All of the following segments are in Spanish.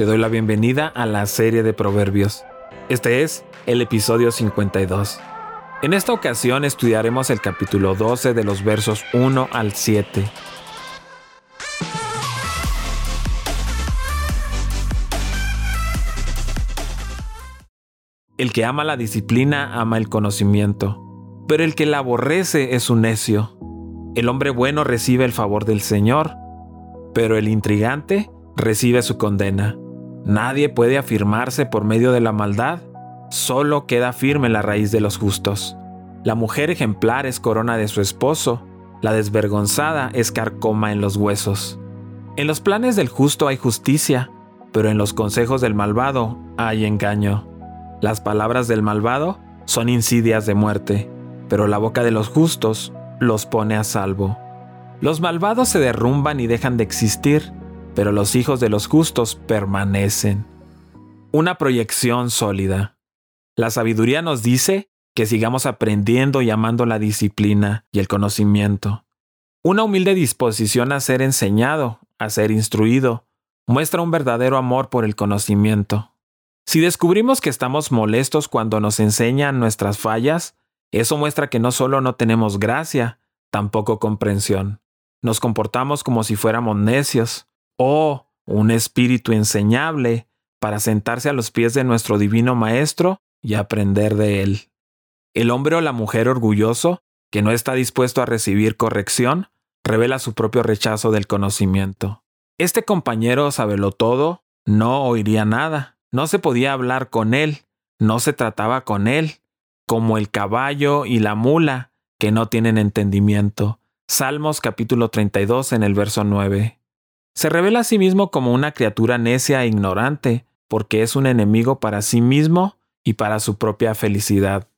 te doy la bienvenida a la serie de Proverbios. Este es el episodio 52. En esta ocasión estudiaremos el capítulo 12 de los versos 1 al 7. El que ama la disciplina ama el conocimiento, pero el que la aborrece es un necio. El hombre bueno recibe el favor del Señor, pero el intrigante recibe su condena. Nadie puede afirmarse por medio de la maldad, solo queda firme la raíz de los justos. La mujer ejemplar es corona de su esposo, la desvergonzada es carcoma en los huesos. En los planes del justo hay justicia, pero en los consejos del malvado hay engaño. Las palabras del malvado son insidias de muerte, pero la boca de los justos los pone a salvo. Los malvados se derrumban y dejan de existir, pero los hijos de los justos permanecen. Una proyección sólida. La sabiduría nos dice que sigamos aprendiendo y amando la disciplina y el conocimiento. Una humilde disposición a ser enseñado, a ser instruido, muestra un verdadero amor por el conocimiento. Si descubrimos que estamos molestos cuando nos enseñan nuestras fallas, eso muestra que no solo no tenemos gracia, tampoco comprensión. Nos comportamos como si fuéramos necios, o un espíritu enseñable para sentarse a los pies de nuestro divino Maestro y aprender de él. El hombre o la mujer orgulloso, que no está dispuesto a recibir corrección, revela su propio rechazo del conocimiento. Este compañero sabelo todo, no oiría nada, no se podía hablar con él, no se trataba con él, como el caballo y la mula, que no tienen entendimiento. Salmos capítulo 32 en el verso 9. Se revela a sí mismo como una criatura necia e ignorante, porque es un enemigo para sí mismo y para su propia felicidad.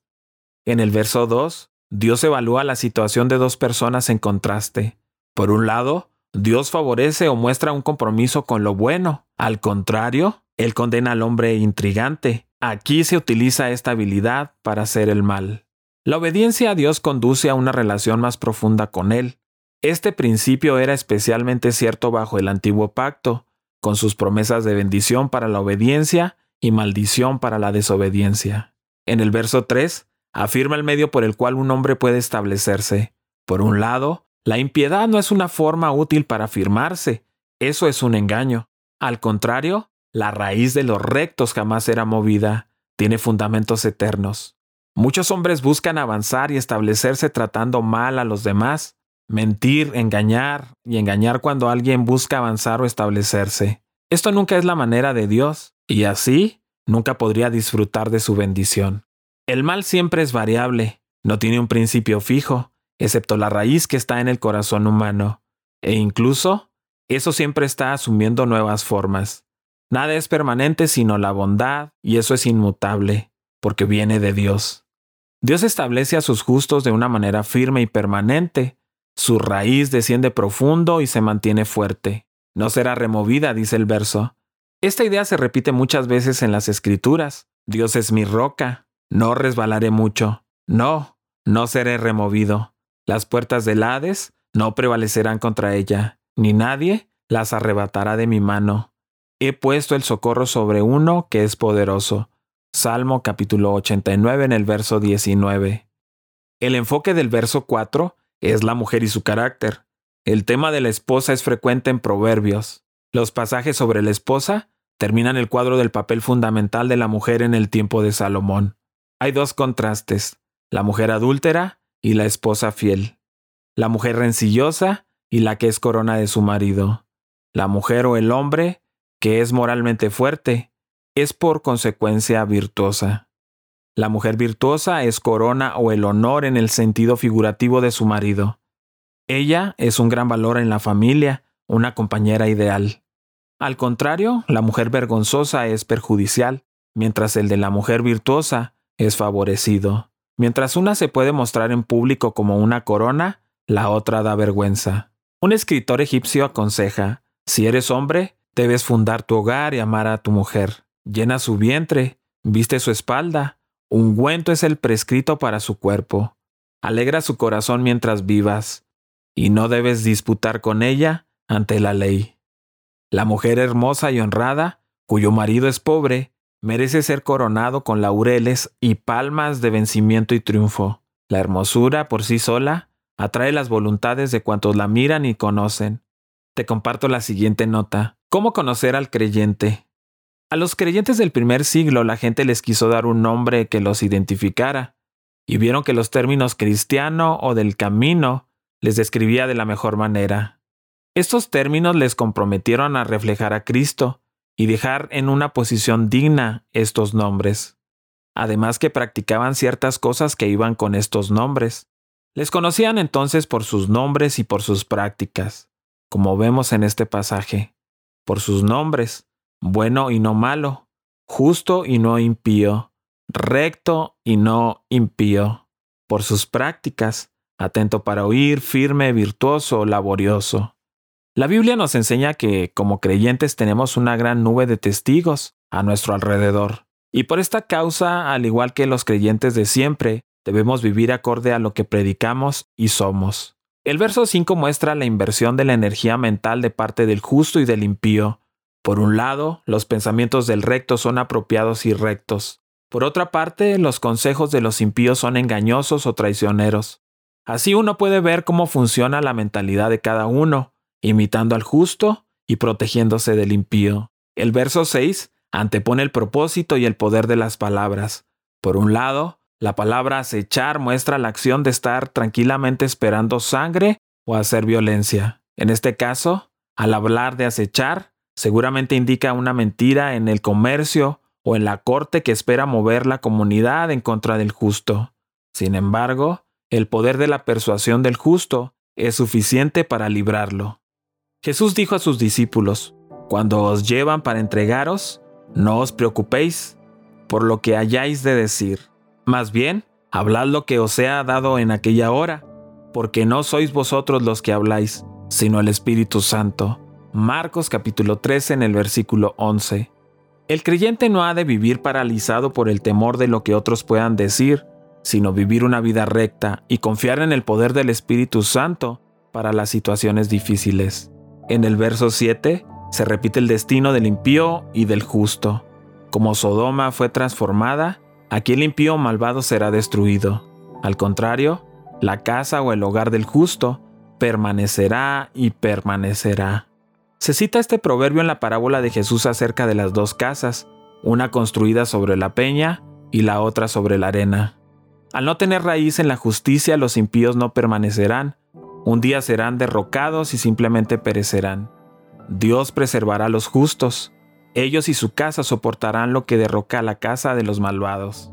En el verso 2, Dios evalúa la situación de dos personas en contraste. Por un lado, Dios favorece o muestra un compromiso con lo bueno. Al contrario, Él condena al hombre intrigante. Aquí se utiliza esta habilidad para hacer el mal. La obediencia a Dios conduce a una relación más profunda con Él. Este principio era especialmente cierto bajo el antiguo pacto, con sus promesas de bendición para la obediencia y maldición para la desobediencia. En el verso 3, afirma el medio por el cual un hombre puede establecerse. Por un lado, la impiedad no es una forma útil para afirmarse, eso es un engaño. Al contrario, la raíz de los rectos jamás será movida, tiene fundamentos eternos. Muchos hombres buscan avanzar y establecerse tratando mal a los demás, mentir, engañar y engañar cuando alguien busca avanzar o establecerse. Esto nunca es la manera de Dios, y así nunca podría disfrutar de su bendición. El mal siempre es variable, no tiene un principio fijo, excepto la raíz que está en el corazón humano, e incluso eso siempre está asumiendo nuevas formas. Nada es permanente sino la bondad, y eso es inmutable, porque viene de Dios. Dios establece a sus justos de una manera firme y permanente, su raíz desciende profundo y se mantiene fuerte. No será removida, dice el verso. Esta idea se repite muchas veces en las escrituras. Dios es mi roca. No resbalaré mucho. No, no seré removido. Las puertas del Hades no prevalecerán contra ella, ni nadie las arrebatará de mi mano. He puesto el socorro sobre uno que es poderoso. Salmo capítulo 89 en el verso 19. El enfoque del verso 4 es la mujer y su carácter. El tema de la esposa es frecuente en Proverbios. Los pasajes sobre la esposa terminan el cuadro del papel fundamental de la mujer en el tiempo de Salomón. Hay dos contrastes, la mujer adúltera y la esposa fiel. La mujer rencillosa y la que es corona de su marido. La mujer o el hombre, que es moralmente fuerte, es por consecuencia virtuosa. La mujer virtuosa es corona o el honor en el sentido figurativo de su marido. Ella es un gran valor en la familia, una compañera ideal. Al contrario, la mujer vergonzosa es perjudicial, mientras el de la mujer virtuosa es favorecido. Mientras una se puede mostrar en público como una corona, la otra da vergüenza. Un escritor egipcio aconseja, si eres hombre, debes fundar tu hogar y amar a tu mujer. Llena su vientre, viste su espalda, Ungüento es el prescrito para su cuerpo. Alegra su corazón mientras vivas, y no debes disputar con ella ante la ley. La mujer hermosa y honrada cuyo marido es pobre, merece ser coronado con laureles y palmas de vencimiento y triunfo. La hermosura por sí sola atrae las voluntades de cuantos la miran y conocen. Te comparto la siguiente nota. ¿Cómo conocer al creyente? A los creyentes del primer siglo la gente les quiso dar un nombre que los identificara, y vieron que los términos cristiano o del camino les describía de la mejor manera. Estos términos les comprometieron a reflejar a Cristo y dejar en una posición digna estos nombres. Además que practicaban ciertas cosas que iban con estos nombres. Les conocían entonces por sus nombres y por sus prácticas, como vemos en este pasaje, por sus nombres, bueno y no malo, justo y no impío, recto y no impío, por sus prácticas, atento para oír, firme, virtuoso, laborioso. La Biblia nos enseña que, como creyentes, tenemos una gran nube de testigos a nuestro alrededor. Y por esta causa, al igual que los creyentes de siempre, debemos vivir acorde a lo que predicamos y somos. El verso 5 muestra la inversión de la energía mental de parte del justo y del impío, por un lado, los pensamientos del recto son apropiados y rectos. Por otra parte, los consejos de los impíos son engañosos o traicioneros. Así uno puede ver cómo funciona la mentalidad de cada uno, imitando al justo y protegiéndose del impío. El verso 6 antepone el propósito y el poder de las palabras. Por un lado, la palabra acechar muestra la acción de estar tranquilamente esperando sangre o hacer violencia. En este caso, al hablar de acechar, Seguramente indica una mentira en el comercio o en la corte que espera mover la comunidad en contra del justo. Sin embargo, el poder de la persuasión del justo es suficiente para librarlo. Jesús dijo a sus discípulos, Cuando os llevan para entregaros, no os preocupéis por lo que hayáis de decir. Más bien, hablad lo que os sea dado en aquella hora, porque no sois vosotros los que habláis, sino el Espíritu Santo. Marcos capítulo 13 en el versículo 11. El creyente no ha de vivir paralizado por el temor de lo que otros puedan decir, sino vivir una vida recta y confiar en el poder del Espíritu Santo para las situaciones difíciles. En el verso 7 se repite el destino del impío y del justo. Como Sodoma fue transformada, aquí el impío malvado será destruido. Al contrario, la casa o el hogar del justo permanecerá y permanecerá. Se cita este proverbio en la parábola de Jesús acerca de las dos casas, una construida sobre la peña y la otra sobre la arena. Al no tener raíz en la justicia, los impíos no permanecerán, un día serán derrocados y simplemente perecerán. Dios preservará a los justos, ellos y su casa soportarán lo que derroca la casa de los malvados.